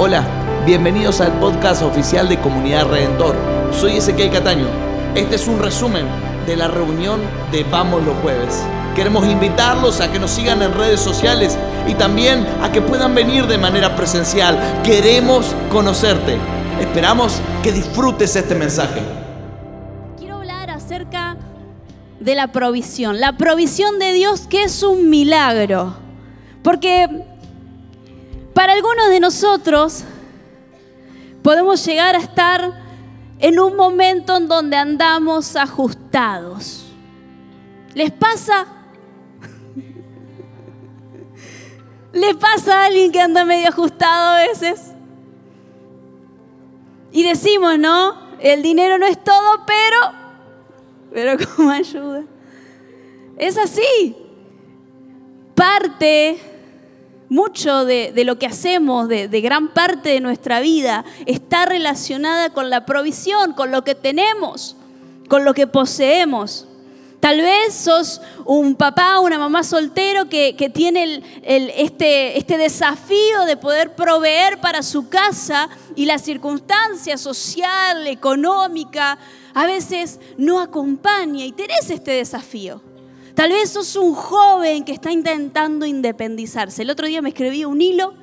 Hola, bienvenidos al podcast oficial de Comunidad Redentor. Soy Ezequiel Cataño. Este es un resumen de la reunión de Vamos los Jueves. Queremos invitarlos a que nos sigan en redes sociales y también a que puedan venir de manera presencial. Queremos conocerte. Esperamos que disfrutes este mensaje. Quiero hablar acerca de la provisión. La provisión de Dios que es un milagro. Porque para algunos de nosotros podemos llegar a estar en un momento en donde andamos ajustados. ¿Les pasa? ¿Les pasa a alguien que anda medio ajustado a veces? Y decimos, ¿no? El dinero no es todo, pero, pero como ayuda. Es así. Parte mucho de, lo que hacemos, de, gran parte de nuestra vida, está relacionada con la provisión, con lo que tenemos, con lo que poseemos. Tal vez sos un papá, una mamá soltero que, tiene este, este desafío de poder proveer para su casa y la circunstancia social, económica, a veces no acompaña y tenés este desafío. Tal vez sos un joven que está intentando independizarse. El otro día me escribí un hilo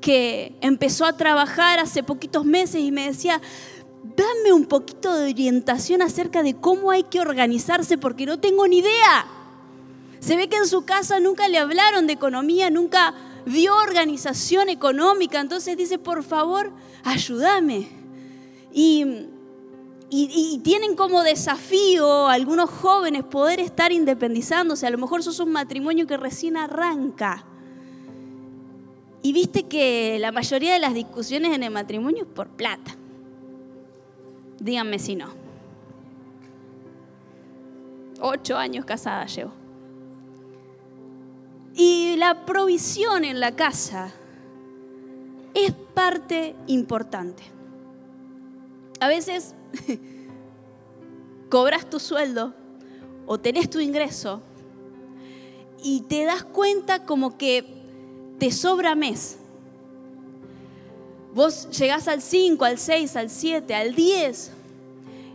que empezó a trabajar hace poquitos meses y me decía, dame un poquito de orientación acerca de cómo hay que organizarse porque no tengo ni idea. Se ve que en su casa nunca le hablaron de economía, nunca vio organización económica, entonces dice, por favor, ayúdame. Y y, tienen como desafío algunos jóvenes poder estar independizándose. A lo mejor sos un matrimonio que recién arranca. Y viste que la mayoría de las discusiones en el matrimonio es por plata. Díganme si no. Ocho años casada llevo. Y la provisión en la casa es parte importante. A veces cobras tu sueldo o tenés tu ingreso y te das cuenta como que te sobra mes. Vos llegás al 5, al 6, al 7, al 10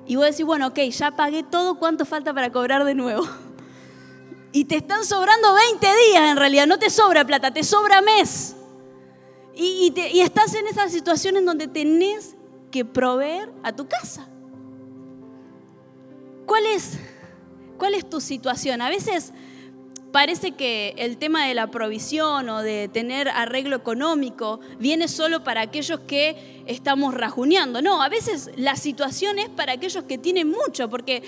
y vos decís, bueno, ok, ya pagué todo, ¿cuánto falta para cobrar de nuevo? Y te están sobrando 20 días en realidad, no te sobra plata, te sobra mes. Y, y estás en esa situación en donde tenés proveer a tu casa. ¿Cuál es, ¿Cuál es tu situación? A veces parece que el tema de la provisión o de tener arreglo económico viene solo para aquellos que estamos rajuneando. No, a veces la situación es para aquellos que tienen mucho, porque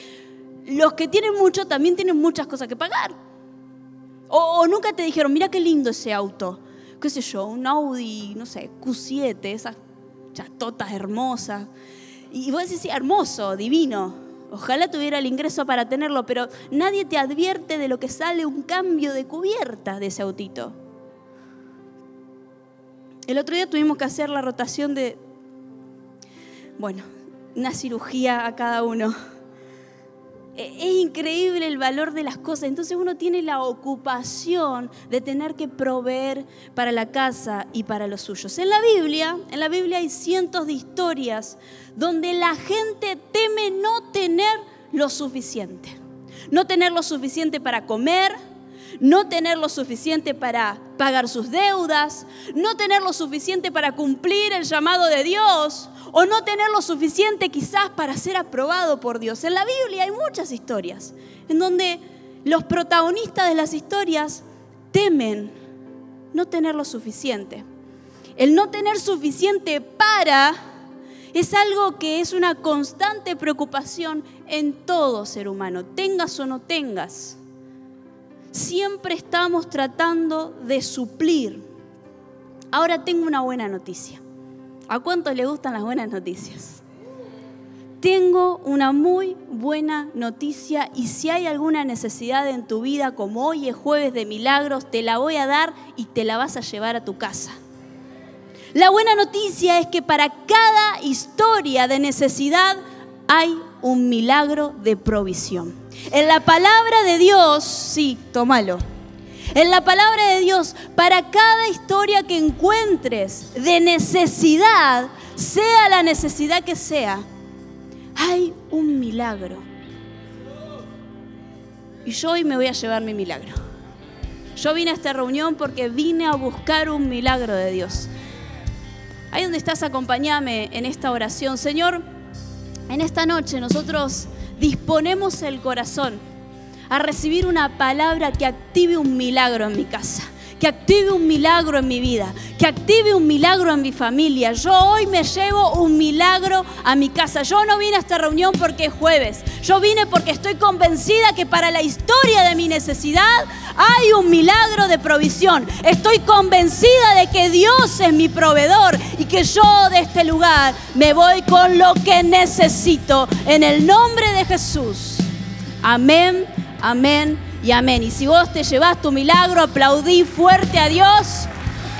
los que tienen mucho también tienen muchas cosas que pagar. O, nunca te dijeron, mira qué lindo ese auto. ¿Qué sé yo? Un Audi, no sé, Q7, esas chatotas hermosas. Y vos decís, hermoso, divino. Ojalá tuviera el ingreso para tenerlo, pero nadie te advierte de lo que sale un cambio de cubierta de ese autito. El otro día tuvimos que hacer la rotación de, bueno, una cirugía a cada uno. E, es increíble el valor de las cosas. Entonces uno tiene la ocupación de tener que proveer para la casa y para los suyos. En la Biblia, en la Biblia hay cientos de historias donde la gente teme no tener lo suficiente. No tener lo suficiente para comer, no tener lo suficiente para pagar sus deudas, no tener lo suficiente para cumplir el llamado de Dios o no tener lo suficiente quizás para ser aprobado por Dios. En la Biblia hay muchas historias en donde los protagonistas de las historias temen no tener lo suficiente. El no tener suficiente para es algo que es una constante preocupación en todo ser humano, tengas o no tengas. Siempre estamos tratando de suplir. Ahora tengo una buena noticia. ¿A cuántos le gustan las buenas noticias? Tengo una muy buena noticia y si hay alguna necesidad en tu vida, como hoy es jueves de milagros, te la voy a dar y te la vas a llevar a tu casa. La buena noticia es que para cada historia de necesidad hay un milagro de provisión. En la palabra de Dios, sí, tómalo. En la palabra de Dios, para cada historia que encuentres de necesidad, sea la necesidad que sea, hay un milagro. Y yo hoy me voy a llevar mi milagro. Yo vine a esta reunión porque vine a buscar un milagro de Dios. Ahí donde estás, acompáñame en esta oración. Señor, en esta noche nosotros disponemos el corazón a recibir una palabra que active un milagro en mi casa que active un milagro en mi vida, que active un milagro en mi familia. Yo hoy me llevo un milagro a mi casa. Yo no vine a esta reunión porque es jueves. Yo vine porque estoy convencida que para la historia de mi necesidad hay un milagro de provisión. Estoy convencida de que Dios es mi proveedor y que yo de este lugar me voy con lo que necesito. En el nombre de Jesús. Amén, amén y amén. Y si vos te llevas tu milagro, aplaudí fuerte a Dios,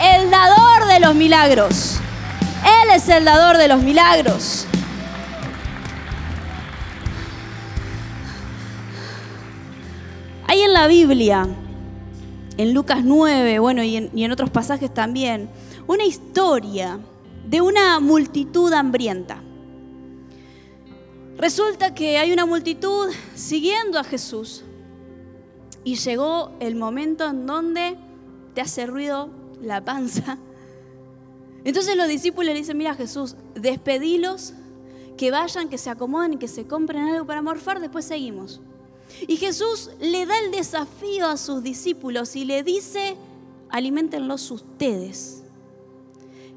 el dador de los milagros. Él es el dador de los milagros. Hay en la Biblia, en Lucas 9, bueno, y en, y en otros pasajes también, una historia de una multitud hambrienta. Resulta que hay una multitud siguiendo a Jesús y llegó el momento en donde te hace ruido la panza. Entonces los discípulos le dicen, mira Jesús, despedilos, que vayan, que se acomoden que se compren algo para morfar, después seguimos. Y Jesús le da el desafío a sus discípulos y le dice, alimentenlos ustedes.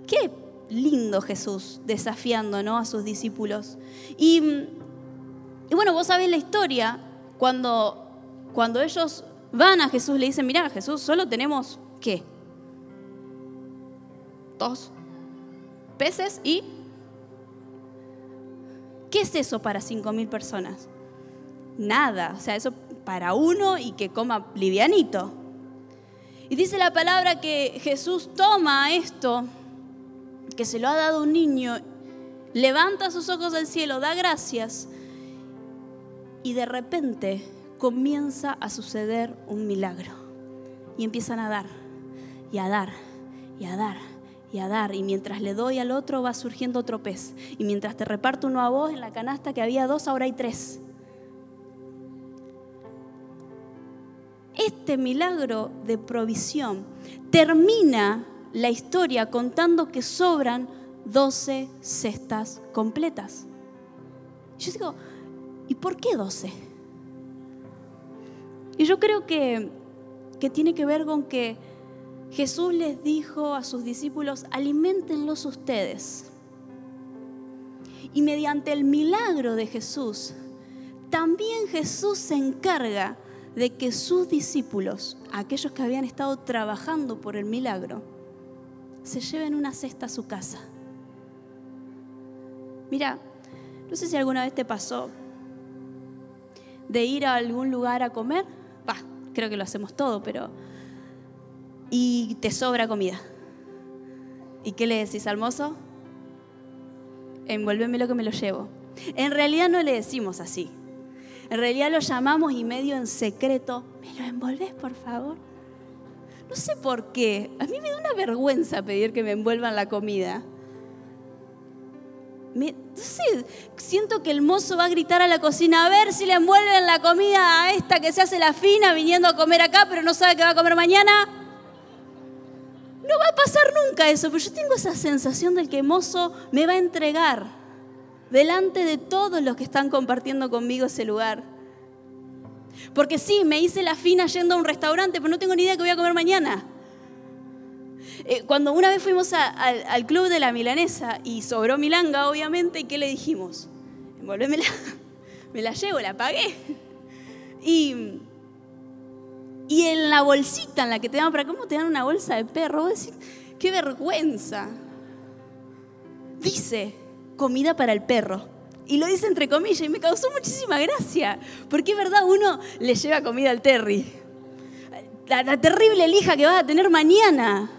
Qué lindo Jesús desafiando ¿no? a sus discípulos. Y, y bueno, vos sabés la historia, cuando cuando ellos van a Jesús, le dicen, mira, Jesús, solo tenemos, ¿qué? Dos peces y... ¿Qué es eso para cinco mil personas? Nada, o sea, eso para uno y que coma livianito. Y dice la palabra que Jesús toma esto, que se lo ha dado un niño, levanta sus ojos al cielo, da gracias, y de repente comienza a suceder un milagro. Y empiezan a dar, y a dar, y a dar, y a dar. Y mientras le doy al otro va surgiendo otro pez. Y mientras te reparto uno a vos en la canasta que había dos, ahora hay tres. Este milagro de provisión termina la historia contando que sobran 12 cestas completas. Yo digo, ¿y por qué 12? Y yo creo que, que tiene que ver con que Jesús les dijo a sus discípulos, alimentenlos ustedes. Y mediante el milagro de Jesús, también Jesús se encarga de que sus discípulos, aquellos que habían estado trabajando por el milagro, se lleven una cesta a su casa. Mira, no sé si alguna vez te pasó de ir a algún lugar a comer creo que lo hacemos todo, pero... Y te sobra comida. ¿Y qué le decís al mozo? lo que me lo llevo. En realidad no le decimos así. En realidad lo llamamos y medio en secreto, ¿me lo envolves por favor? No sé por qué. A mí me da una vergüenza pedir que me envuelvan la comida. Me, siento que el mozo va a gritar a la cocina a ver si le envuelven la comida a esta que se hace la fina viniendo a comer acá, pero no sabe qué va a comer mañana. No va a pasar nunca eso, pero yo tengo esa sensación del que el mozo me va a entregar delante de todos los que están compartiendo conmigo ese lugar. Porque sí, me hice la fina yendo a un restaurante, pero no tengo ni idea qué voy a comer mañana. Eh, cuando una vez fuimos al club de la milanesa y sobró milanga, obviamente, ¿y qué le dijimos? Envolvémela, me la llevo, la pagué. Y, y en la bolsita en la que te dan para cómo te dan una bolsa de perro, decís, qué vergüenza. Dice, comida para el perro. Y lo dice entre comillas y me causó muchísima gracia, porque es verdad, uno le lleva comida al Terry. La, la terrible lija que vas a tener mañana.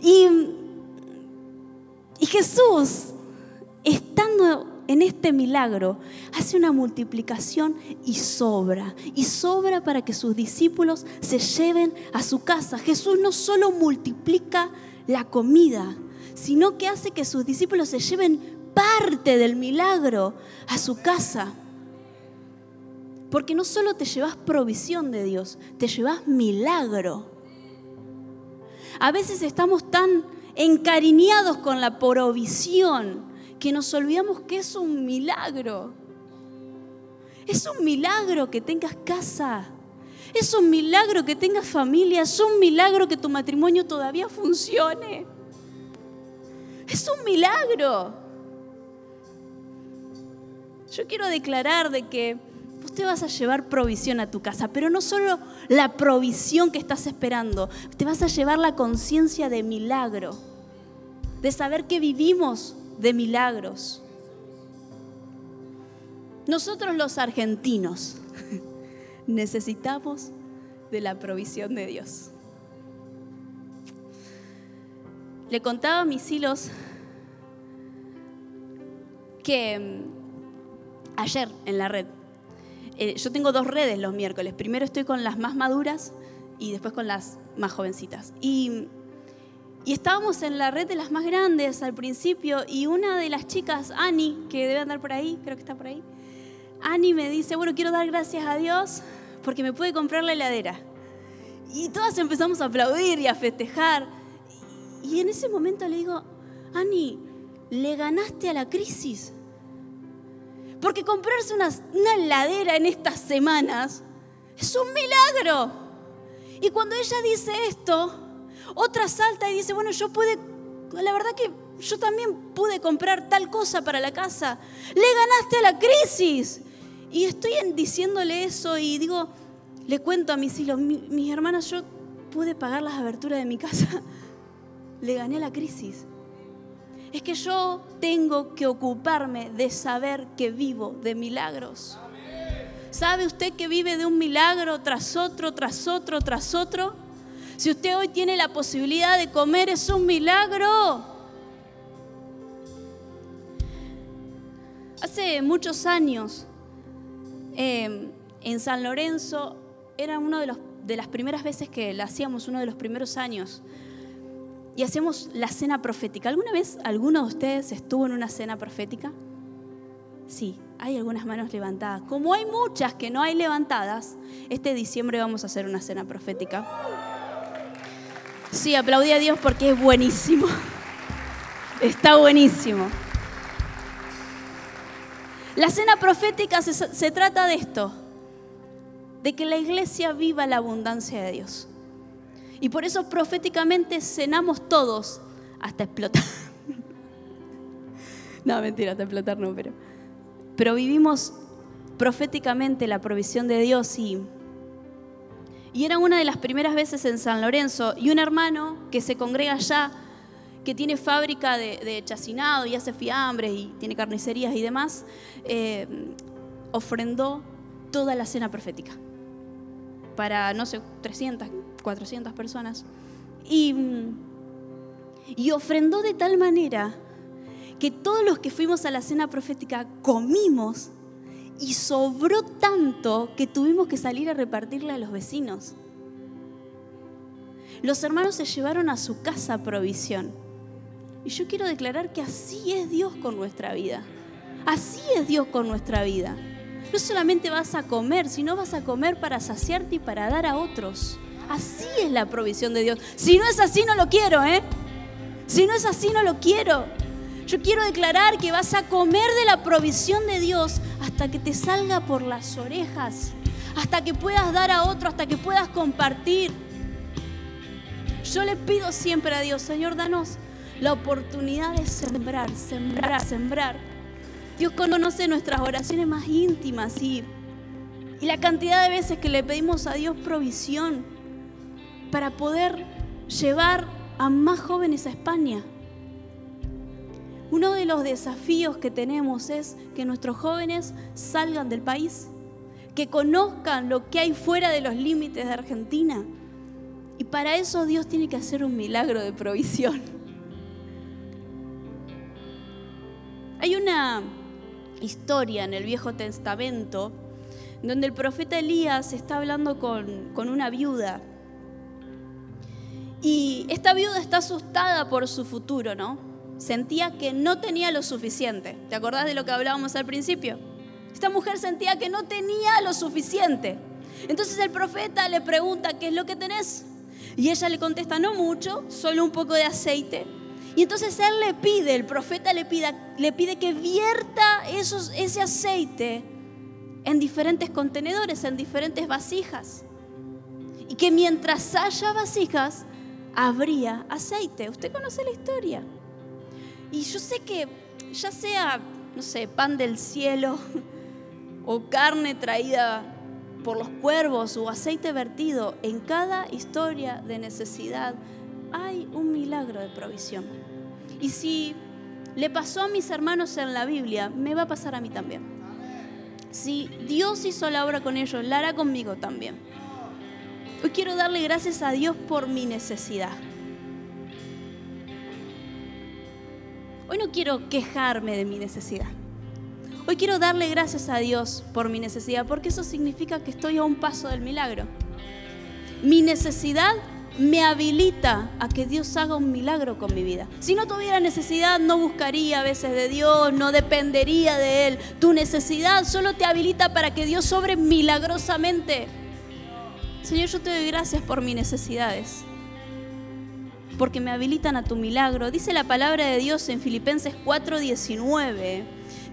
Y, Jesús, estando en este milagro hace una multiplicación y sobra, y sobra para que sus discípulos se lleven a su casa. Jesús no solo multiplica la comida, sino que hace que sus discípulos se lleven parte del milagro a su casa. Porque no solo te llevas provisión de Dios, te llevas milagro. A veces estamos tan encariñados con la provisión que nos olvidamos que es un milagro. Es un milagro que tengas casa. Es un milagro que tengas familia. Es un milagro que tu matrimonio todavía funcione. Es un milagro. Yo quiero declarar de que usted vas a llevar provisión a tu casa, pero no solo la provisión que estás esperando, te vas a llevar la conciencia de milagro, de saber que vivimos de milagros. Nosotros los argentinos necesitamos de la provisión de Dios. Le contaba a mis hilos que mm, ayer en la red, eh, yo tengo dos redes los miércoles. Primero estoy con las más maduras y después con las más jovencitas. Y estábamos en la red de las más grandes al principio y una de las chicas, Annie, que debe andar por ahí, creo que está por ahí, Annie me dice, bueno, quiero dar gracias a Dios porque me puede comprar la heladera. Y todas empezamos a aplaudir y a festejar. Y en ese momento le digo, Annie, le ganaste a la crisis. Porque comprarse una, una heladera en estas semanas es un milagro. Y cuando ella dice esto, otra salta y dice, bueno, yo pude, la verdad que yo también pude comprar tal cosa para la casa. Le ganaste a la crisis. Y estoy diciéndole eso y digo, le cuento a mis hijos, mis hermanas, yo pude pagar las aberturas de mi casa. Le gané a la crisis. Es que yo tengo que ocuparme de saber que vivo de milagros. ¿Sabe usted que vive de un milagro tras otro, tras otro, tras otro? Si usted hoy tiene la posibilidad de comer, es un milagro. Hace muchos años, em, en San Lorenzo, era una de, de las primeras veces que la hacíamos, uno de los primeros años, y hacíamos la cena profética. ¿Alguna vez alguno de ustedes estuvo en una cena profética? Sí, hay algunas manos levantadas. Como hay muchas que no hay levantadas, este diciembre vamos a hacer una cena profética. Sí, aplaudí a Dios porque es buenísimo. Está buenísimo. La cena profética se, se, trata de esto, de que la iglesia viva la abundancia de Dios. Y por eso proféticamente cenamos todos hasta explotar. no, mentira, hasta explotar no, pero, pero vivimos proféticamente la provisión de Dios y y era una de las primeras veces en San Lorenzo. Y un hermano que se congrega allá, que tiene fábrica de, chacinado y hace fiambres y tiene carnicerías y demás, eh, ofrendó toda la cena profética para, no sé, 300, 400 personas. Y, y ofrendó de tal manera que todos los que fuimos a la cena profética comimos y sobró tanto que tuvimos que salir a repartirle a los vecinos. Los hermanos se llevaron a su casa provisión. Y yo quiero declarar que así es Dios con nuestra vida. Así es Dios con nuestra vida. No solamente vas a comer, sino vas a comer para saciarte y para dar a otros. Así es la provisión de Dios. Si no es así, no lo quiero, ¿eh? Si no es así, no lo quiero. Yo quiero declarar que vas a comer de la provisión de Dios hasta que te salga por las orejas, hasta que puedas dar a otro, hasta que puedas compartir. Yo le pido siempre a Dios, Señor, danos la oportunidad de sembrar, sembrar, sembrar. Dios conoce nuestras oraciones más íntimas y, y la cantidad de veces que le pedimos a Dios provisión para poder llevar a más jóvenes a España. Uno de los desafíos que tenemos es que nuestros jóvenes salgan del país, que conozcan lo que hay fuera de los límites de Argentina. Y para eso Dios tiene que hacer un milagro de provisión. Hay una, historia en el Viejo Testamento donde el profeta Elías está hablando con, con una viuda. Y esta viuda está asustada por su futuro, ¿no? Sentía que no tenía lo suficiente. ¿Te acordás de lo que hablábamos al principio? Esta mujer sentía que no tenía lo suficiente. Entonces el profeta le pregunta, ¿qué es lo que tenés? Y ella le contesta, no mucho, solo un poco de aceite. Y entonces él le pide, el profeta le pide, le pide que vierta ese aceite en diferentes contenedores, en diferentes vasijas. Y que mientras haya vasijas, habría aceite. Usted conoce la historia. Y yo sé que ya sea, no sé, pan del cielo o carne traída por los cuervos o aceite vertido, en cada historia de necesidad hay un milagro de provisión. Y si le pasó a mis hermanos en la Biblia, me va a pasar a mí también. Si Dios hizo la obra con ellos, la hará conmigo también. Hoy quiero darle gracias a Dios por mi necesidad. Hoy no quiero quejarme de mi necesidad. Hoy quiero darle gracias a Dios por mi necesidad, porque eso significa que estoy a un paso del milagro. Mi necesidad me habilita a que Dios haga un milagro con mi vida. Si no tuviera necesidad, no buscaría a veces de Dios, no dependería de Él. Tu necesidad solo te habilita para que Dios sobre milagrosamente. Señor, yo te doy gracias por mis necesidades, porque me habilitan a tu milagro. Dice la palabra de Dios en Filipenses 4:19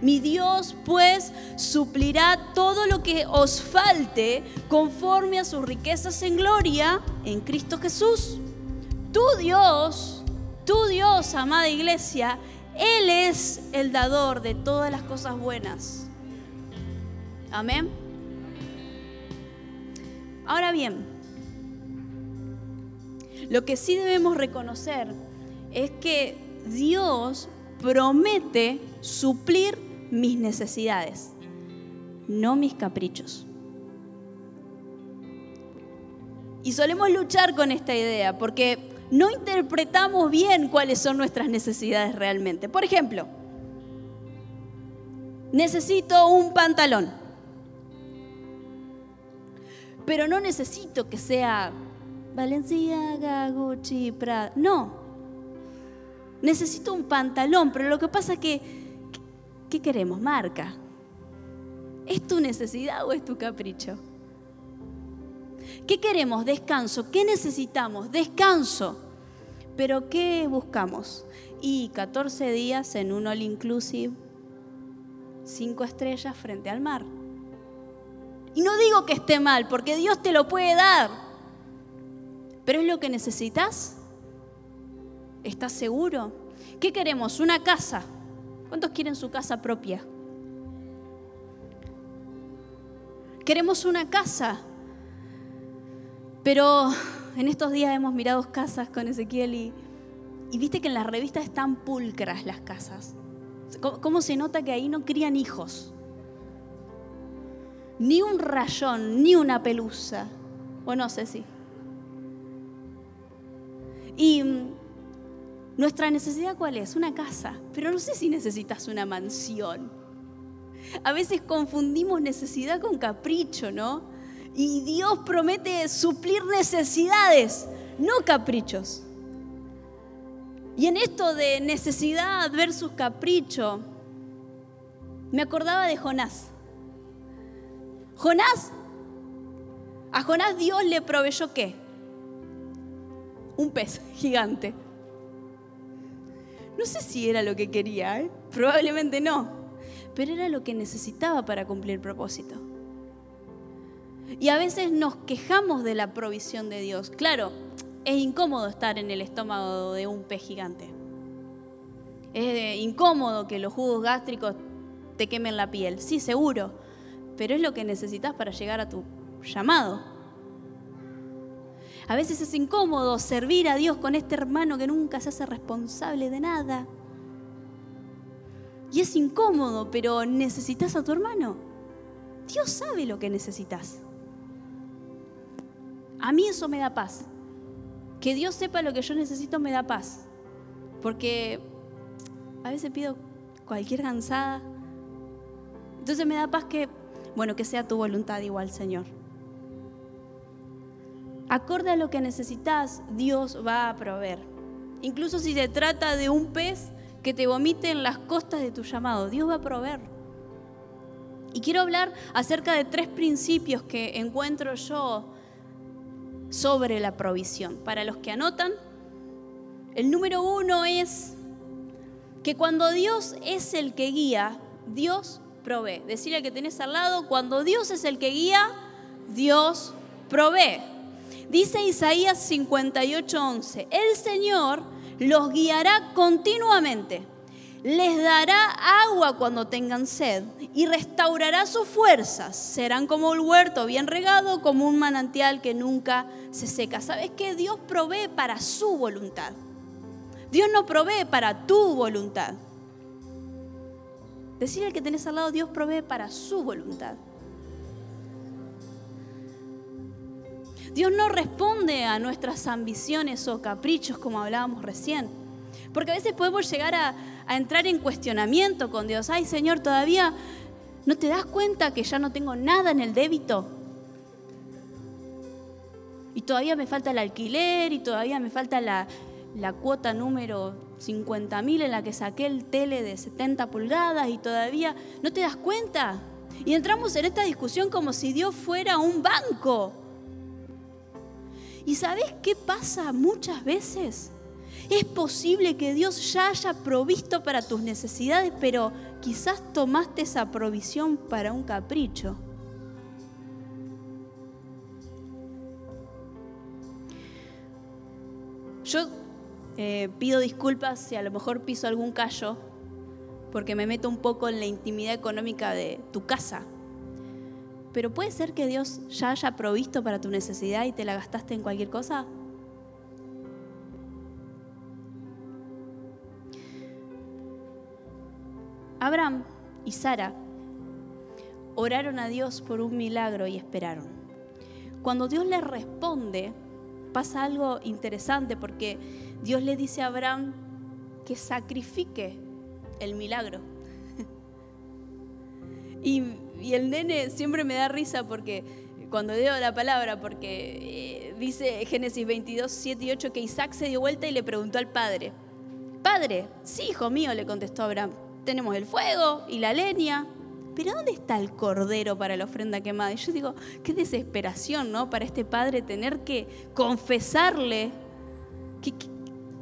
mi Dios pues suplirá todo lo que os falte conforme a sus riquezas en gloria en Cristo Jesús. Tu Dios, tu Dios, amada iglesia, Él es el dador de todas las cosas buenas. Amén. Ahora bien, lo que sí debemos reconocer es que Dios promete suplir mis necesidades, no mis caprichos. Y solemos luchar con esta idea porque no interpretamos bien cuáles son nuestras necesidades realmente. Por ejemplo, necesito un pantalón, pero no necesito que sea Valenciaga, Gucci, Prada. No, necesito un pantalón, pero lo que pasa es que ¿Qué queremos? Marca. ¿Es tu necesidad o es tu capricho? ¿Qué queremos? Descanso. ¿Qué necesitamos? Descanso. Pero ¿qué buscamos? Y 14 días en un all inclusive, 5 estrellas frente al mar. Y no digo que esté mal, porque Dios te lo puede dar. Pero es lo que necesitas. ¿Estás seguro? ¿Qué queremos? Una casa. ¿Cuántos quieren su casa propia? Queremos una casa, pero en estos días hemos mirado casas con Ezequiel y, y viste que en las revistas están pulcras las casas. ¿Cómo, se nota que ahí no crían hijos? Ni un rayón, ni una pelusa. O no sé si. Y nuestra necesidad cuál es? Una casa, pero no sé si necesitas una mansión. A veces confundimos necesidad con capricho, ¿no? Y Dios promete suplir necesidades, no caprichos. Y en esto de necesidad versus capricho, me acordaba de Jonás. Jonás, a Jonás Dios le proveyó qué? Un pez gigante. No sé si era lo que quería, ¿eh? probablemente no, pero era lo que necesitaba para cumplir el propósito. Y a veces nos quejamos de la provisión de Dios. Claro, es incómodo estar en el estómago de un pez gigante. Es incómodo que los jugos gástricos te quemen la piel, sí, seguro, pero es lo que necesitas para llegar a tu llamado. A veces es incómodo servir a Dios con este hermano que nunca se hace responsable de nada. Y es incómodo, pero necesitas a tu hermano. Dios sabe lo que necesitas. A mí eso me da paz. Que Dios sepa lo que yo necesito me da paz. Porque a veces pido cualquier cansada Entonces me da paz que, bueno, que sea tu voluntad igual, Señor. Acorde a lo que necesitas, Dios va a proveer. Incluso si se trata de un pez que te vomite en las costas de tu llamado, Dios va a proveer. Y quiero hablar acerca de tres principios que encuentro yo sobre la provisión. Para los que anotan, el número uno es que cuando Dios es el que guía, Dios provee. Decirle que tenés al lado, cuando Dios es el que guía, Dios provee. Dice Isaías 58:11, el Señor los guiará continuamente, les dará agua cuando tengan sed y restaurará sus fuerzas. Serán como un huerto bien regado, como un manantial que nunca se seca. ¿Sabes qué? Dios provee para su voluntad. Dios no provee para tu voluntad. Decirle al que tenés al lado, Dios provee para su voluntad. Dios no responde a nuestras ambiciones o caprichos como hablábamos recién. Porque a veces podemos llegar a, entrar en cuestionamiento con Dios. Ay Señor, todavía no te das cuenta que ya no tengo nada en el débito. Y todavía me falta el alquiler y todavía me falta la, la cuota número 50.000 en la que saqué el tele de 70 pulgadas y todavía no te das cuenta. Y entramos en esta discusión como si Dios fuera un banco. ¿Y sabes qué pasa muchas veces? Es posible que Dios ya haya provisto para tus necesidades, pero quizás tomaste esa provisión para un capricho. Yo eh, pido disculpas si a lo mejor piso algún callo, porque me meto un poco en la intimidad económica de tu casa. Pero puede ser que Dios ya haya provisto para tu necesidad y te la gastaste en cualquier cosa. Abraham y Sara oraron a Dios por un milagro y esperaron. Cuando Dios les responde, pasa algo interesante porque Dios le dice a Abraham que sacrifique el milagro. y el nene siempre me da risa porque cuando leo la palabra, porque eh, dice Génesis 22, 7 y 8 que Isaac se dio vuelta y le preguntó al padre, Padre, sí, hijo mío, le contestó Abraham, tenemos el fuego y la leña, pero ¿dónde está el cordero para la ofrenda quemada? Y yo digo, qué desesperación, ¿no? Para este padre tener que confesarle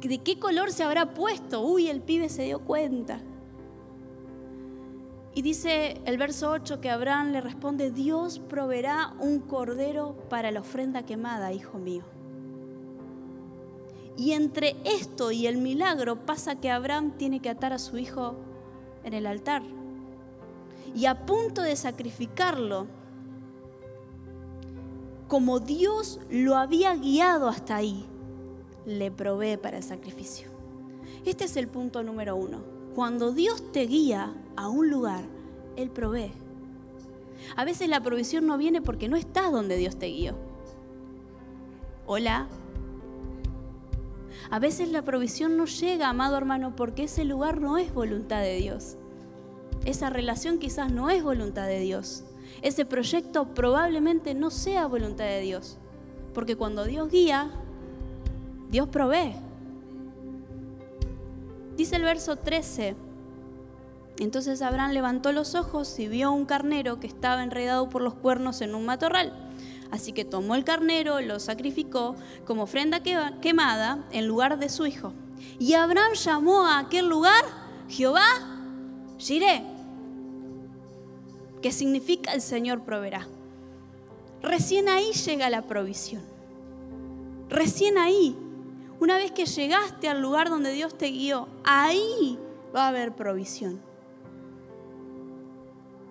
de qué color se habrá puesto. Uy, el pibe se dio cuenta. Y dice el verso 8 que Abraham le responde, Dios proveerá un cordero para la ofrenda quemada, hijo mío. Y entre esto y el milagro pasa que Abraham tiene que atar a su hijo en el altar. Y a punto de sacrificarlo, como Dios lo había guiado hasta ahí, le provee para el sacrificio. Este es el punto número uno. Cuando Dios te guía a un lugar, Él provee. A veces la provisión no viene porque no estás donde Dios te guió. Hola. A veces la provisión no llega, amado hermano, porque ese lugar no es voluntad de Dios. Esa relación quizás no es voluntad de Dios. Ese proyecto probablemente no sea voluntad de Dios. Porque cuando Dios guía, Dios provee. Dice el verso 13. Entonces Abraham levantó los ojos y vio un carnero que estaba enredado por los cuernos en un matorral. Así que tomó el carnero, lo sacrificó como ofrenda quemada en lugar de su hijo. Y Abraham llamó a aquel lugar Jehová Jireh, que significa el Señor proveerá. Recién ahí llega la provisión. Recién ahí una vez que llegaste al lugar donde Dios te guió, ahí va a haber provisión.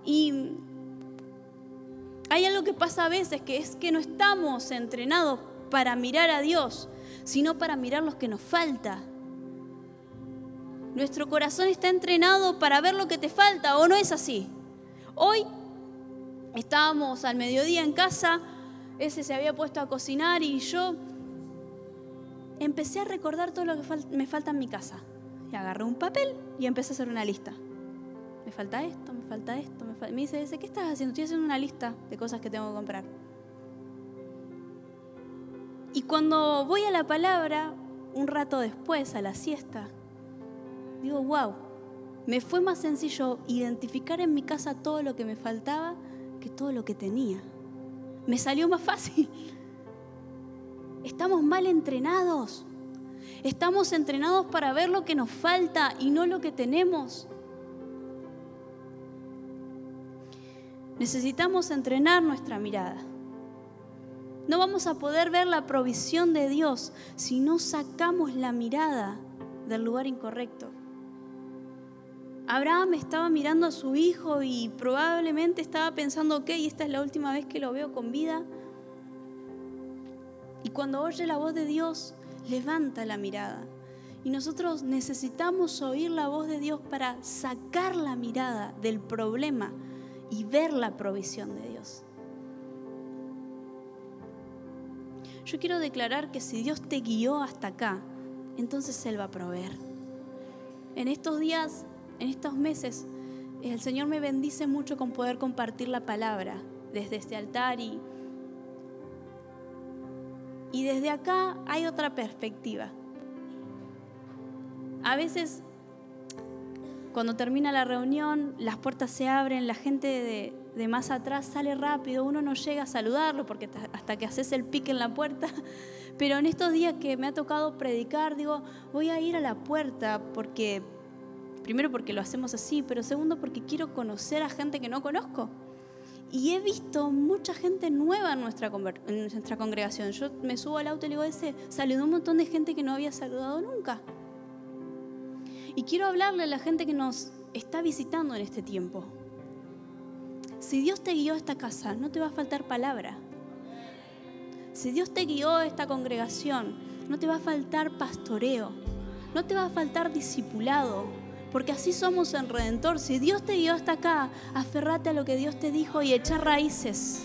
Y hay algo que pasa a veces, que es que no estamos entrenados para mirar a Dios, sino para mirar lo que nos falta. Nuestro corazón está entrenado para ver lo que te falta, ¿o no es así? Hoy estábamos al mediodía en casa, ese se había puesto a cocinar y yo empecé a recordar todo lo que me falta en mi casa. Y agarré un papel y empecé a hacer una lista. me falta esto, me falta esto, me, me dice, ¿qué estás haciendo? Estoy haciendo una lista de cosas que tengo que comprar. Y cuando voy a la palabra, un rato después, a la siesta, digo, wow, me fue más sencillo identificar en mi casa todo lo que me faltaba que todo lo que tenía. Me salió más fácil. Estamos mal entrenados. Estamos entrenados para ver lo que nos falta y no lo que tenemos. Necesitamos entrenar nuestra mirada. No vamos a poder ver la provisión de Dios si no sacamos la mirada del lugar incorrecto. Abraham estaba mirando a su hijo y probablemente estaba pensando, ok, esta es la última vez que lo veo con vida. Y cuando oye la voz de Dios, levanta la mirada. Y nosotros necesitamos oír la voz de Dios para sacar la mirada del problema y ver la provisión de Dios. Yo quiero declarar que si Dios te guió hasta acá, entonces Él va a proveer. En estos días en estos meses el Señor me bendice mucho con poder compartir la palabra desde este altar y, y desde acá hay otra perspectiva. A veces cuando termina la reunión, las puertas se abren, la gente de, más atrás sale rápido, uno no llega a saludarlo porque hasta que haces el pique en la puerta. Pero en estos días que me ha tocado predicar, digo, voy a ir a la puerta porque Primero porque lo hacemos así, pero segundo porque quiero conocer a gente que no conozco. Y he visto mucha gente nueva en nuestra, en nuestra congregación. Yo me subo al auto y le digo, ese saludó un montón de gente que no había saludado nunca. Y quiero hablarle a la gente que nos está visitando en este tiempo. Si Dios te guió a esta casa, no te va a faltar palabra. Si Dios te guió a esta congregación, no te va a faltar pastoreo, no te va a faltar discipulado, porque así somos en Redentor. Si Dios te guió hasta acá, aferrate a lo que Dios te dijo y echa raíces.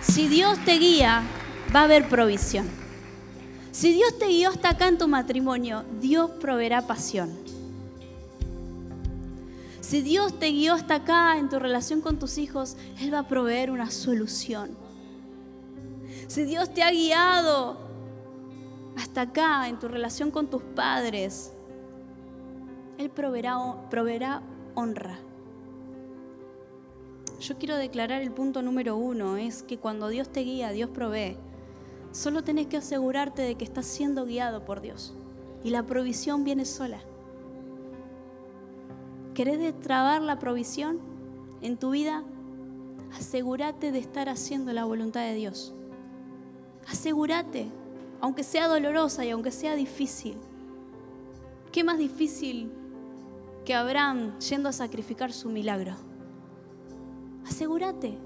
Si Dios te guía, va a haber provisión. Si Dios te guió hasta acá en tu matrimonio, Dios proveerá pasión. Si Dios te guió hasta acá en tu relación con tus hijos, Él va a proveer una solución si Dios te ha guiado hasta acá en tu relación con tus padres, Él proveerá, honra. Yo quiero declarar el punto número uno, es que cuando Dios te guía, Dios provee. Solo tenés que asegurarte de que estás siendo guiado por Dios. Y la provisión viene sola. ¿Querés destrabar la provisión en tu vida? Asegúrate de estar haciendo la voluntad de Dios. Asegúrate, aunque sea dolorosa y aunque sea difícil. ¿Qué más difícil que Abraham yendo a sacrificar su milagro? Asegúrate,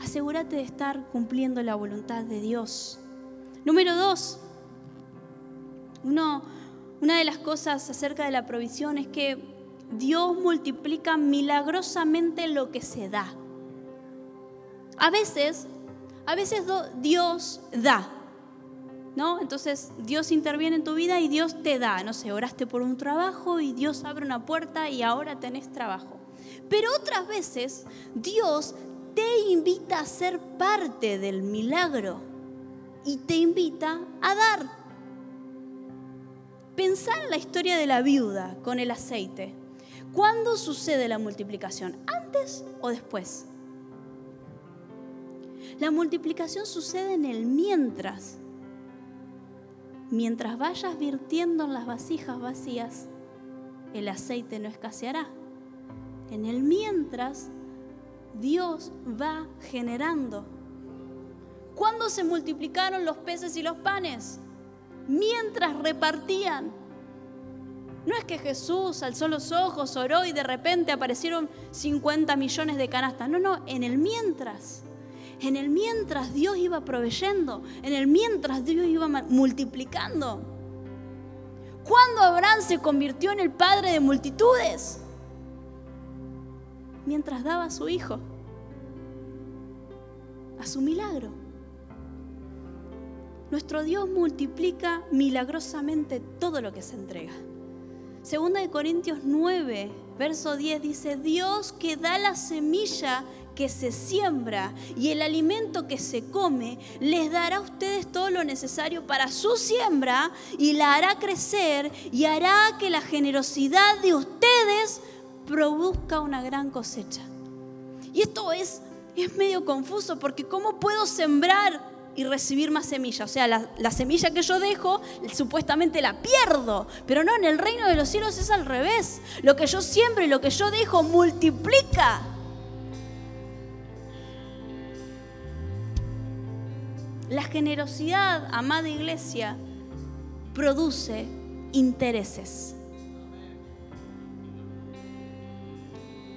asegúrate de estar cumpliendo la voluntad de Dios. Número dos, una de las cosas acerca de la provisión es que Dios multiplica milagrosamente lo que se da. A veces a veces Dios da, ¿no? Entonces Dios interviene en tu vida y Dios te da. No sé, oraste por un trabajo y Dios abre una puerta y ahora tenés trabajo. Pero otras veces Dios te invita a ser parte del milagro y te invita a dar. Pensá en la historia de la viuda con el aceite. ¿Cuándo sucede la multiplicación? ¿Antes o después? La multiplicación sucede en el mientras. Mientras vayas virtiendo en las vasijas vacías, el aceite no escaseará. En el mientras, Dios va generando. ¿Cuándo se multiplicaron los peces y los panes? Mientras repartían. No es que Jesús alzó los ojos, oró y de repente aparecieron 50 millones de canastas. No, no, en el mientras. En el mientras Dios iba proveyendo, en el mientras Dios iba multiplicando. ¿Cuándo Abraham se convirtió en el padre de multitudes? Mientras daba a su hijo, a su milagro. nuestro Dios multiplica milagrosamente todo lo que se entrega. Segunda de Corintios 9, verso 10 dice, Dios que da la semilla que se siembra y el alimento que se come, les dará a ustedes todo lo necesario para su siembra y la hará crecer y hará que la generosidad de ustedes produzca una gran cosecha. Y esto es, es medio confuso porque ¿cómo puedo sembrar y recibir más semilla. O sea, la, la, semilla que yo dejo, supuestamente la pierdo. Pero no, en el reino de los cielos es al revés. Lo que yo siembro y lo que yo dejo multiplica. La generosidad, amada iglesia, produce intereses.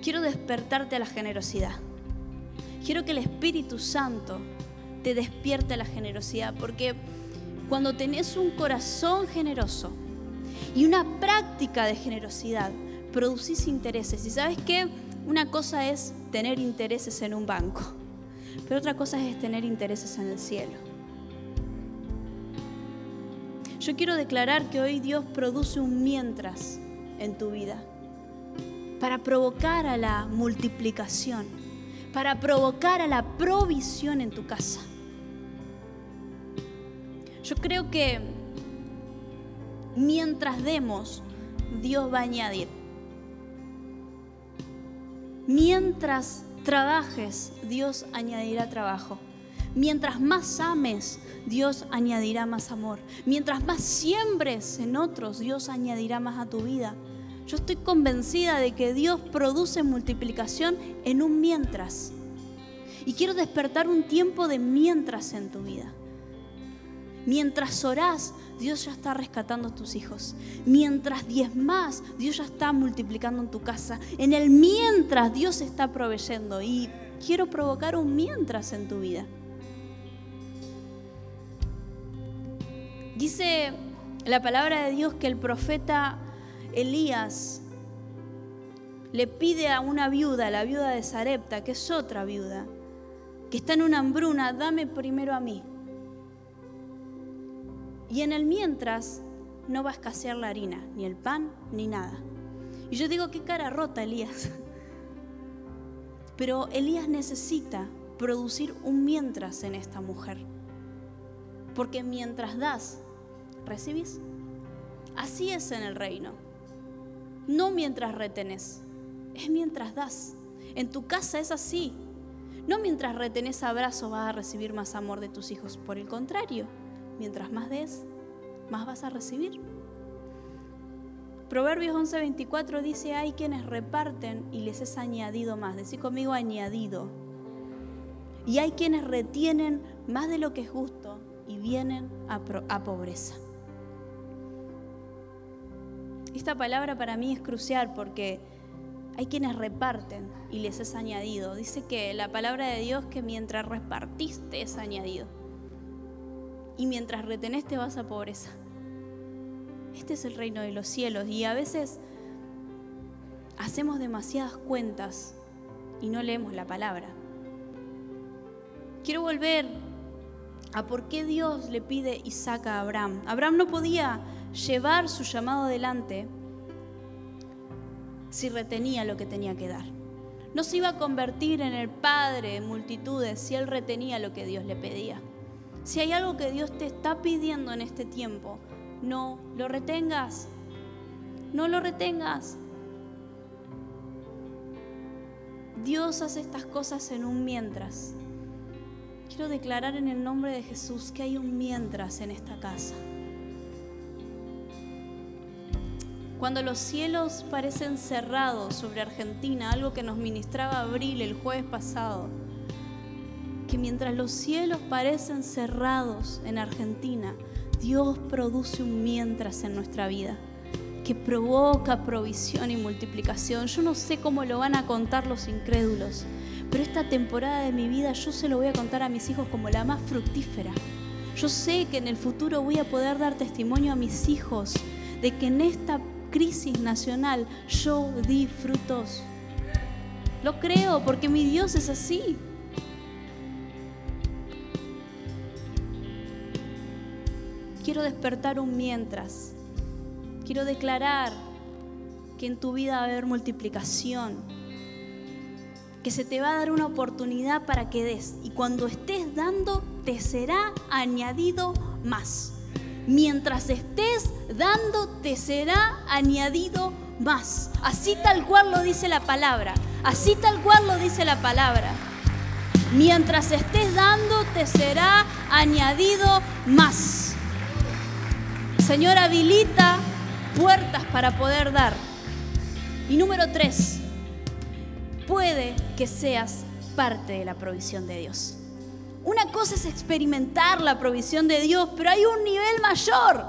Quiero despertarte a la generosidad. Quiero que el Espíritu Santo te despierte la generosidad, porque cuando tenés un corazón generoso y una práctica de generosidad, producís intereses. Y sabes qué? Una cosa es tener intereses en un banco, pero otra cosa es tener intereses en el cielo. Yo quiero declarar que hoy Dios produce un mientras en tu vida para provocar a la multiplicación, para provocar a la provisión en tu casa. Yo creo que mientras demos, Dios va a añadir. Mientras trabajes, Dios añadirá trabajo. Mientras más ames, Dios añadirá más amor. Mientras más siembres en otros, Dios añadirá más a tu vida. Yo estoy convencida de que Dios produce multiplicación en un mientras. Y quiero despertar un tiempo de mientras en tu vida. Mientras orás, Dios ya está rescatando a tus hijos. Mientras diezmas, Dios ya está multiplicando en tu casa. En el mientras, Dios está proveyendo. Y quiero provocar un mientras en tu vida. Dice la palabra de Dios que el profeta Elías le pide a una viuda, la viuda de Sarepta, que es otra viuda, que está en una hambruna, dame primero a mí. Y en el mientras no va a escasear la harina, ni el pan, ni nada. Y yo digo, qué cara rota Elías. Pero Elías necesita producir un mientras en esta mujer. Porque mientras das, recibís. Así es en el reino. No mientras retenés, es mientras das. En tu casa es así. No mientras retenés abrazos vas a recibir más amor de tus hijos. Por el contrario, Mientras más des, más vas a recibir. Proverbios 11:24 dice, hay quienes reparten y les es añadido más. Decí conmigo añadido. Y hay quienes retienen más de lo que es justo y vienen a, a pobreza. Esta palabra para mí es crucial porque hay quienes reparten y les es añadido. Dice que la palabra de Dios que mientras repartiste es añadido y mientras retenés te vas a pobreza. Este es el reino de los cielos y a veces hacemos demasiadas cuentas y no leemos la palabra. Quiero volver a por qué Dios le pide Isaac a Abraham. Abraham no podía llevar su llamado adelante si retenía lo que tenía que dar. No se iba a convertir en el padre de multitudes si él retenía lo que Dios le pedía. Si hay algo que Dios te está pidiendo en este tiempo, no lo retengas. No lo retengas. Dios hace estas cosas en un mientras. Quiero declarar en el nombre de Jesús que hay un mientras en esta casa. Cuando los cielos parecen cerrados sobre Argentina, algo que nos ministraba Abril el jueves pasado, que mientras los cielos parecen cerrados en Argentina, Dios produce un mientras en nuestra vida que provoca provisión y multiplicación. Yo no sé cómo lo van a contar los incrédulos, pero esta temporada de mi vida yo se lo voy a contar a mis hijos como la más fructífera. Yo sé que en el futuro voy a poder dar testimonio a mis hijos de que en esta crisis nacional yo di frutos. Lo creo porque mi Dios es así. Quiero despertar un mientras. Quiero declarar que en tu vida va a haber multiplicación, que se te va a dar una oportunidad para que des. Y cuando estés dando, te será añadido más. Mientras estés dando, te será añadido más. Así tal cual lo dice la palabra. Así tal cual lo dice la palabra. Mientras estés dando, te será añadido más. Señor, habilita puertas para poder dar. Y número tres, puede que seas parte de la provisión de Dios. Una cosa es experimentar la provisión de Dios, pero hay un nivel mayor,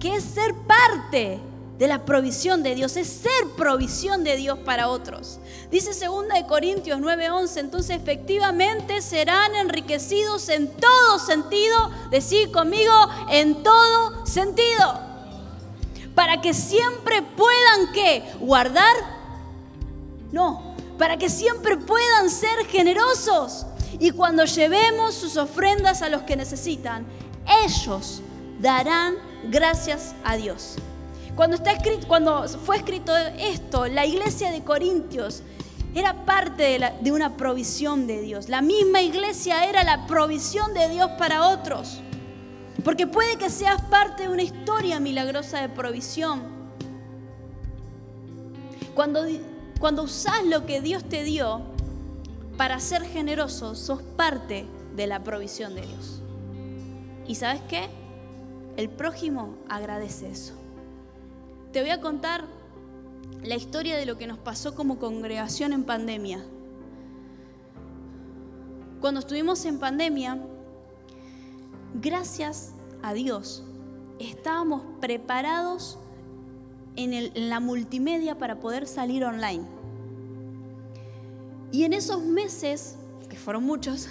que es ser parte de la provisión de Dios, es ser provisión de Dios para otros. Dice 2 Corintios 9:11, entonces efectivamente serán enriquecidos en todo sentido, decir conmigo, en todo sentido para que siempre puedan ¿qué? guardar. No, para que siempre puedan ser generosos. Y cuando llevemos sus ofrendas a los que necesitan, ellos darán gracias a Dios. Cuando, está escrito, cuando fue escrito esto, la iglesia de Corintios era parte de, una provisión de Dios. La misma iglesia era la provisión de Dios para otros. Porque puede que seas parte de una historia milagrosa de provisión. Cuando, cuando usas lo que Dios te dio para ser generoso, sos parte de la provisión de Dios. ¿Y sabes qué? El prójimo agradece eso. Te voy a contar la historia de lo que nos pasó como congregación en pandemia. Cuando estuvimos en pandemia, gracias a Dios, estábamos preparados en, la multimedia para poder salir online. Y en esos meses, que fueron muchos,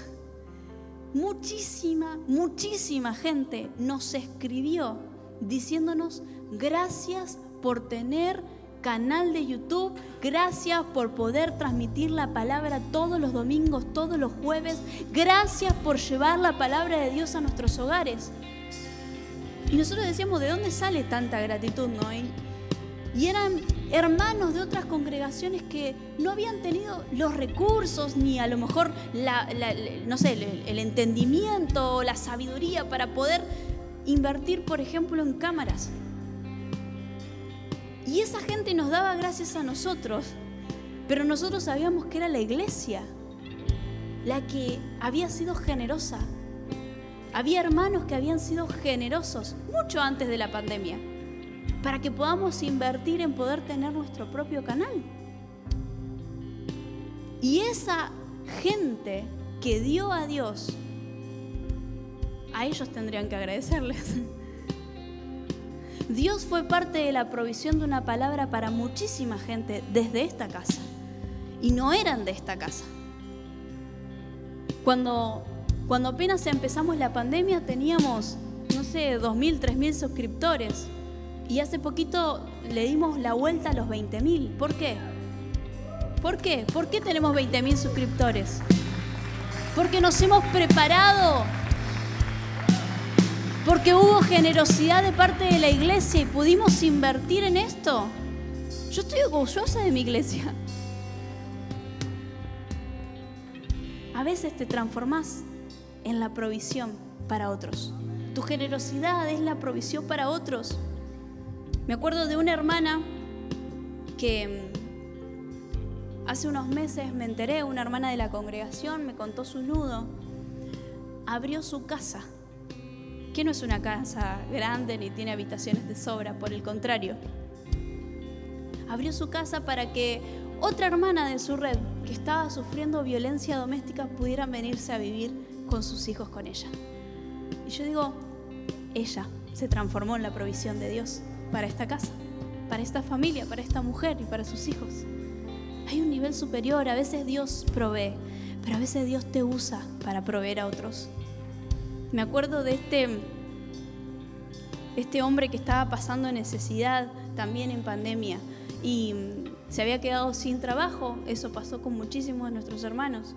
muchísima, muchísima gente nos escribió diciéndonos gracias por tener canal de YouTube. Gracias por poder transmitir la palabra todos los domingos, todos los jueves. Gracias por llevar la palabra de Dios a nuestros hogares. Y nosotros decíamos, ¿de dónde sale tanta gratitud? No? Y, eran hermanos de otras congregaciones que no habían tenido los recursos ni a lo mejor no sé, el entendimiento o la sabiduría para poder invertir, por ejemplo, en cámaras. Y esa gente nos daba gracias a nosotros, pero nosotros sabíamos que era la iglesia la que había sido generosa. Había hermanos que habían sido generosos mucho antes de la pandemia para que podamos invertir en poder tener nuestro propio canal. Y esa gente que dio a Dios, a ellos tendrían que agradecerles. Dios fue parte de la provisión de una palabra para muchísima gente desde esta casa. Y no eran de esta casa. Cuando, cuando apenas empezamos la pandemia teníamos, no sé, 2.000, 3.000 suscriptores. Y hace poquito le dimos la vuelta a los 20.000. ¿Por qué? ¿Por qué? ¿Por qué tenemos 20.000 suscriptores? Porque nos hemos preparado porque hubo generosidad de parte de la iglesia y pudimos invertir en esto. Yo estoy orgullosa de mi iglesia. A veces te transformás en la provisión para otros. Tu generosidad es la provisión para otros. Me acuerdo de una hermana que mm, hace unos meses me enteré, una hermana de la congregación me contó su nudo. Abrió su casa que no es una casa grande ni tiene habitaciones de sobra, por el contrario. Abrió su casa para que otra hermana de su red que estaba sufriendo violencia doméstica pudiera venirse a vivir con sus hijos con ella. Y yo digo, ella se transformó en la provisión de Dios para esta casa, para esta familia, para esta mujer y para sus hijos. Hay un nivel superior, a veces Dios provee, pero a veces Dios te usa para proveer a otros. Me acuerdo de este, este hombre que estaba pasando necesidad también en pandemia y se había quedado sin trabajo. Eso pasó con muchísimos de nuestros hermanos.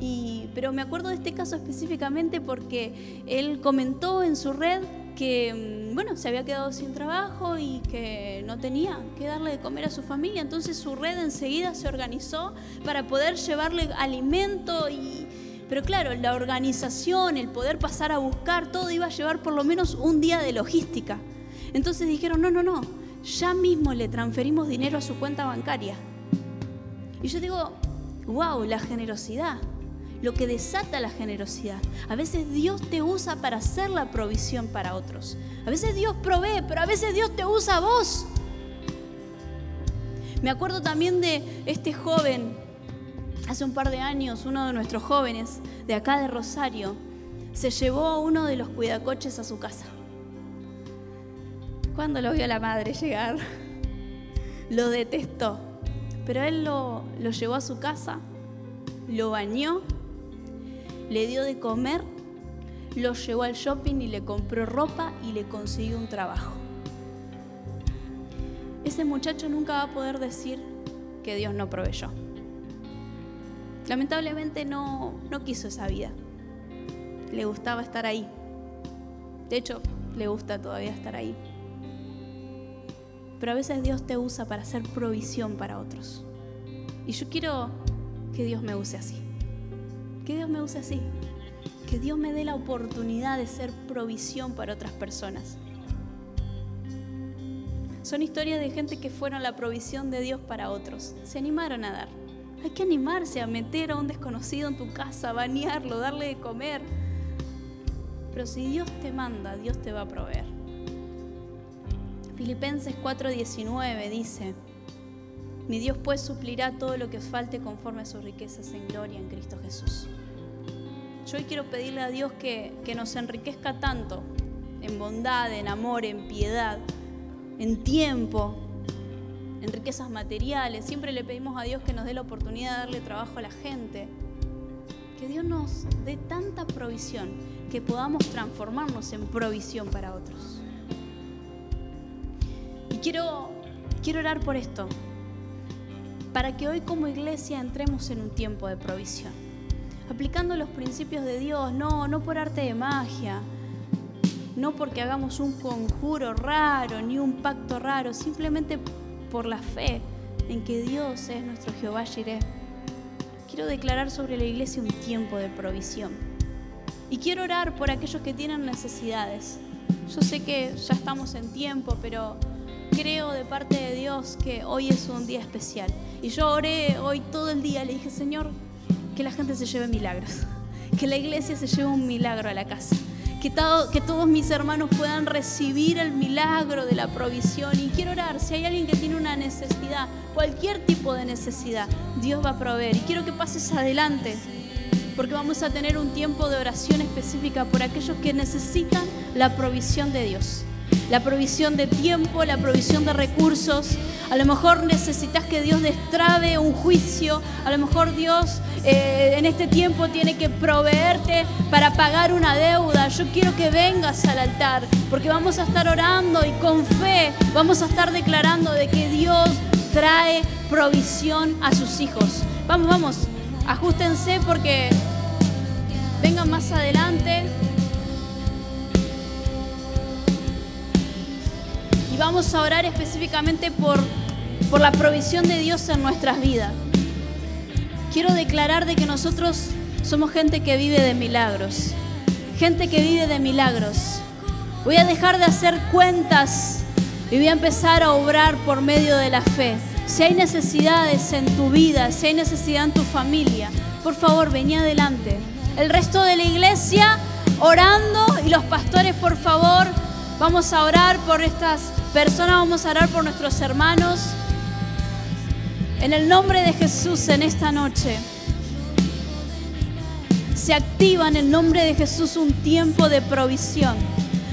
Y, pero me acuerdo de este caso específicamente porque él comentó en su red que, mm, bueno, se había quedado sin trabajo y que no tenía que darle de comer a su familia. Entonces su red enseguida se organizó para poder llevarle alimento y... Pero claro, la organización, el poder pasar a buscar, todo iba a llevar por lo menos un día de logística. Entonces dijeron, no, no, no, ya mismo le transferimos dinero a su cuenta bancaria. Y yo digo, wow, la generosidad lo que desata la generosidad. A veces Dios te usa para hacer la provisión para otros. A veces Dios provee, pero a veces Dios te usa a vos. Me acuerdo también de este joven, hace un par de años, uno de nuestros jóvenes de acá de Rosario, se llevó a uno de los cuidacoches a su casa. Cuando lo vio la madre llegar, lo detestó, pero él lo, lo llevó a su casa, lo bañó le dio de comer, lo llevó al shopping y le compró ropa y le consiguió un trabajo. Ese muchacho nunca va a poder decir que Dios no proveyó. Lamentablemente no, no quiso esa vida. Le gustaba estar ahí. De hecho, le gusta todavía estar ahí. Pero a veces Dios te usa para hacer provisión para otros. Y yo quiero que Dios me use así. Que Dios me use así. Que Dios me dé la oportunidad de ser provisión para otras personas. Son historias de gente que fueron la provisión de Dios para otros. Se animaron a dar. Hay que animarse a meter a un desconocido en tu casa, bañarlo, darle de comer. Pero si Dios te manda, Dios te va a proveer. Filipenses 4:19 dice, mi Dios pues suplirá todo lo que os falte conforme a sus riquezas en gloria en Cristo Jesús. Yo hoy quiero pedirle a Dios que, que nos enriquezca tanto en bondad, en amor, en piedad, en tiempo, en riquezas materiales. Siempre le pedimos a Dios que nos dé la oportunidad de darle trabajo a la gente. Que Dios nos dé tanta provisión que podamos transformarnos en provisión para otros. Y quiero, quiero orar por esto, para que hoy como iglesia entremos en un tiempo de provisión aplicando los principios de Dios, no, no por arte de magia, no porque hagamos un conjuro raro ni un pacto raro, simplemente por la fe en que Dios es nuestro Jehová Jireh. Quiero declarar sobre la iglesia un tiempo de provisión. Y quiero orar por aquellos que tienen necesidades. Yo sé que ya estamos en tiempo, pero creo de parte de Dios que hoy es un día especial. Y yo oré hoy todo el día, le dije, Señor, que la gente se lleve milagros, que la iglesia se lleve un milagro a la casa, que, que todos mis hermanos puedan recibir el milagro de la provisión. Y quiero orar, si hay alguien que tiene una necesidad, cualquier tipo de necesidad, Dios va a proveer. Y quiero que pases adelante, porque vamos a tener un tiempo de oración específica por aquellos que necesitan la provisión de Dios la provisión de tiempo, la provisión de recursos. A lo mejor necesitas que Dios destrabe un juicio, a lo mejor Dios eh, en este tiempo tiene que proveerte para pagar una deuda. Yo quiero que vengas al altar, porque vamos a estar orando y con fe vamos a estar declarando de que Dios trae provisión a sus hijos. Vamos, vamos, ajustense porque vengan más adelante. Vamos a orar específicamente por, por la provisión de Dios en nuestras vidas. Quiero declarar de que nosotros somos gente que vive de milagros, gente que vive de milagros. Voy a dejar de hacer cuentas y voy a empezar a obrar por medio de la fe. Si hay necesidades en tu vida, si hay necesidad en tu familia, por favor, vení adelante. El resto de la iglesia orando y los pastores, por favor, vamos a orar por estas Personas, vamos a orar por nuestros hermanos. En el nombre de Jesús en esta noche se activa en el nombre de Jesús un tiempo de provisión.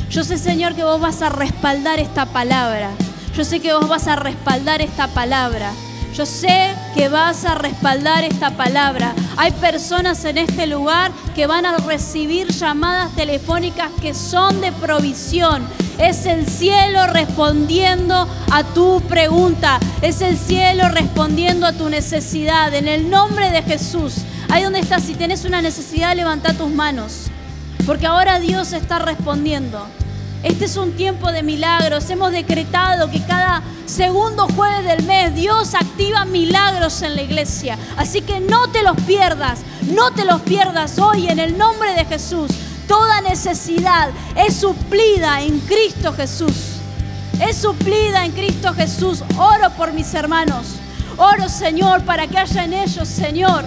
Yo sé, Señor, que vos vas a respaldar esta palabra. Yo sé que vos vas a respaldar esta palabra. Yo sé que vas a respaldar esta palabra. Hay personas en este lugar que van a recibir llamadas telefónicas que son de provisión, es el cielo respondiendo a tu pregunta. Es el cielo respondiendo a tu necesidad. En el nombre de Jesús. Ahí donde estás, si tienes una necesidad, levanta tus manos. Porque ahora Dios está respondiendo. Este es un tiempo de milagros. Hemos decretado que cada segundo jueves del mes Dios activa milagros en la iglesia. Así que no te los pierdas, no te los pierdas hoy en el nombre de Jesús. Toda necesidad es suplida en Cristo Jesús. Es suplida en Cristo Jesús. Oro por mis hermanos. Oro, Señor, para que haya en ellos, Señor,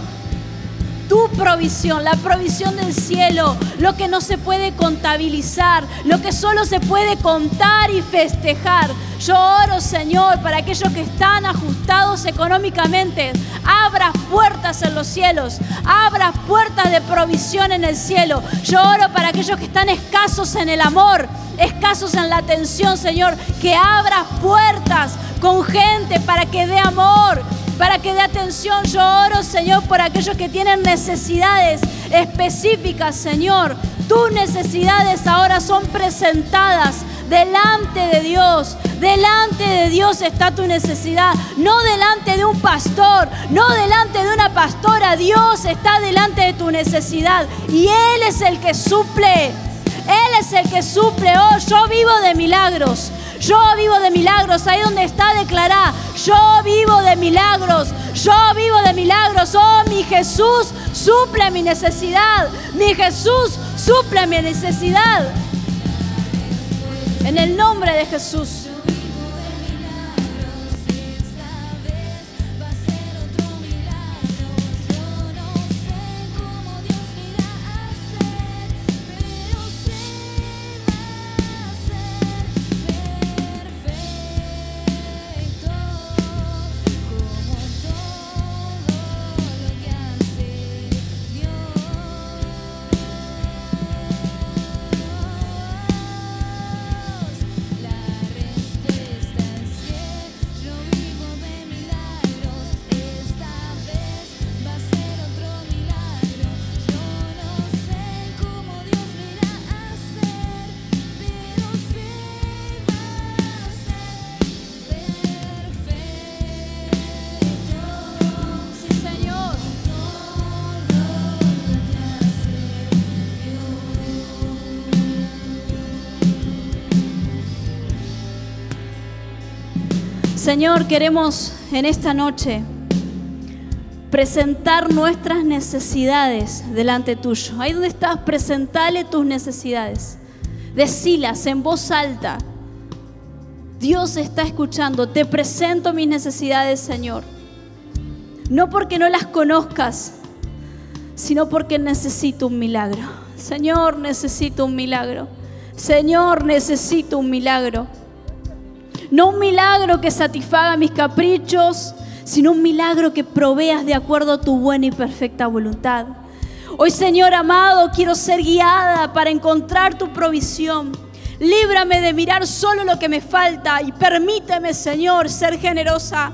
tu provisión, la provisión del cielo, lo que no se puede contabilizar, lo que solo se puede contar y festejar. Yo oro, Señor, para aquellos que están ajustados económicamente, abras puertas en los cielos, abras puertas de provisión en el cielo. Yo oro para aquellos que están escasos en el amor, escasos en la atención, Señor, que abras puertas con gente para que dé amor, para que dé atención. Yo oro, Señor, por aquellos que tienen necesidades específicas, Señor. Tus necesidades ahora son presentadas delante de Dios. Delante de Dios está tu necesidad, no delante de un pastor, no delante de una pastora. Dios está delante de tu necesidad y Él es el que suple. Él es el que suple. Oh, yo vivo de milagros. Yo vivo de milagros. Ahí donde está declarada. Yo vivo de milagros. Yo vivo de milagros. Oh, mi Jesús suple mi necesidad. Mi Jesús suple mi necesidad. En el nombre de Jesús. Señor, queremos en esta noche presentar nuestras necesidades delante tuyo. Ahí donde estás, presentale tus necesidades. Decilas en voz alta. Dios está escuchando. Te presento mis necesidades, Señor. No porque no las conozcas, sino porque necesito un milagro. Señor, necesito un milagro. Señor, necesito un milagro. No un milagro que satisfaga mis caprichos, sino un milagro que proveas de acuerdo a tu buena y perfecta voluntad. Hoy, Señor amado, quiero ser guiada para encontrar tu provisión. Líbrame de mirar solo lo que me falta y permíteme, Señor, ser generosa.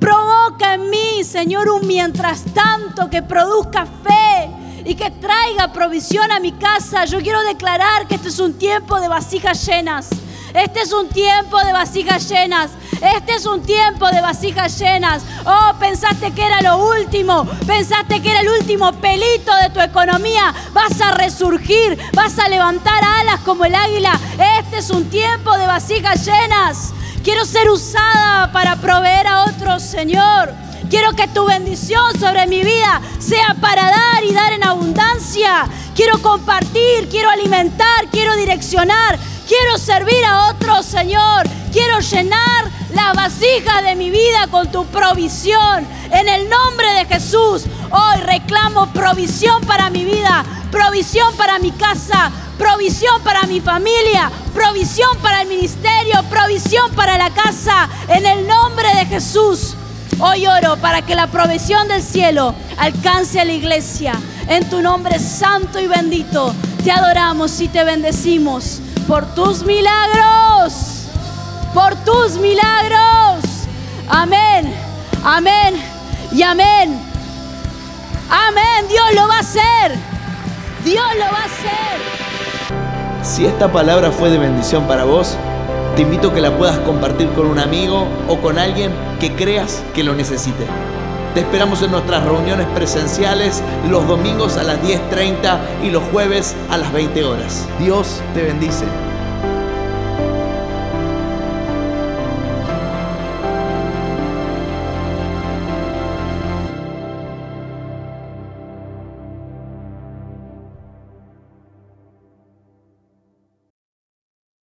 Provoca en mí, Señor, un mientras tanto que produzca fe y que traiga provisión a mi casa. Yo quiero declarar que este es un tiempo de vasijas llenas. Este es un tiempo de vasijas llenas. Este es un tiempo de vasijas llenas. Oh, pensaste que era lo último. Pensaste que era el último pelito de tu economía. Vas a resurgir. Vas a levantar alas como el águila. Este es un tiempo de vasijas llenas. Quiero ser usada para proveer a otros, Señor. Quiero que tu bendición sobre mi vida sea para dar y dar en abundancia. Quiero compartir, quiero alimentar, quiero direccionar. Quiero servir a otros, Señor. Quiero llenar la vasija de mi vida con tu provisión. En el nombre de Jesús, hoy reclamo provisión para mi vida, provisión para mi casa, provisión para mi familia, provisión para el ministerio, provisión para la casa. En el nombre de Jesús. Hoy oro para que la provisión del cielo alcance a la iglesia. En tu nombre santo y bendito, te adoramos y te bendecimos por tus milagros, por tus milagros. Amén, amén y amén. Amén, Dios lo va a hacer. Dios lo va a hacer. Si esta palabra fue de bendición para vos, te invito a que la puedas compartir con un amigo o con alguien que creas que lo necesite. Te esperamos en nuestras reuniones presenciales los domingos a las 10.30 y los jueves a las 20 horas. Dios te bendice.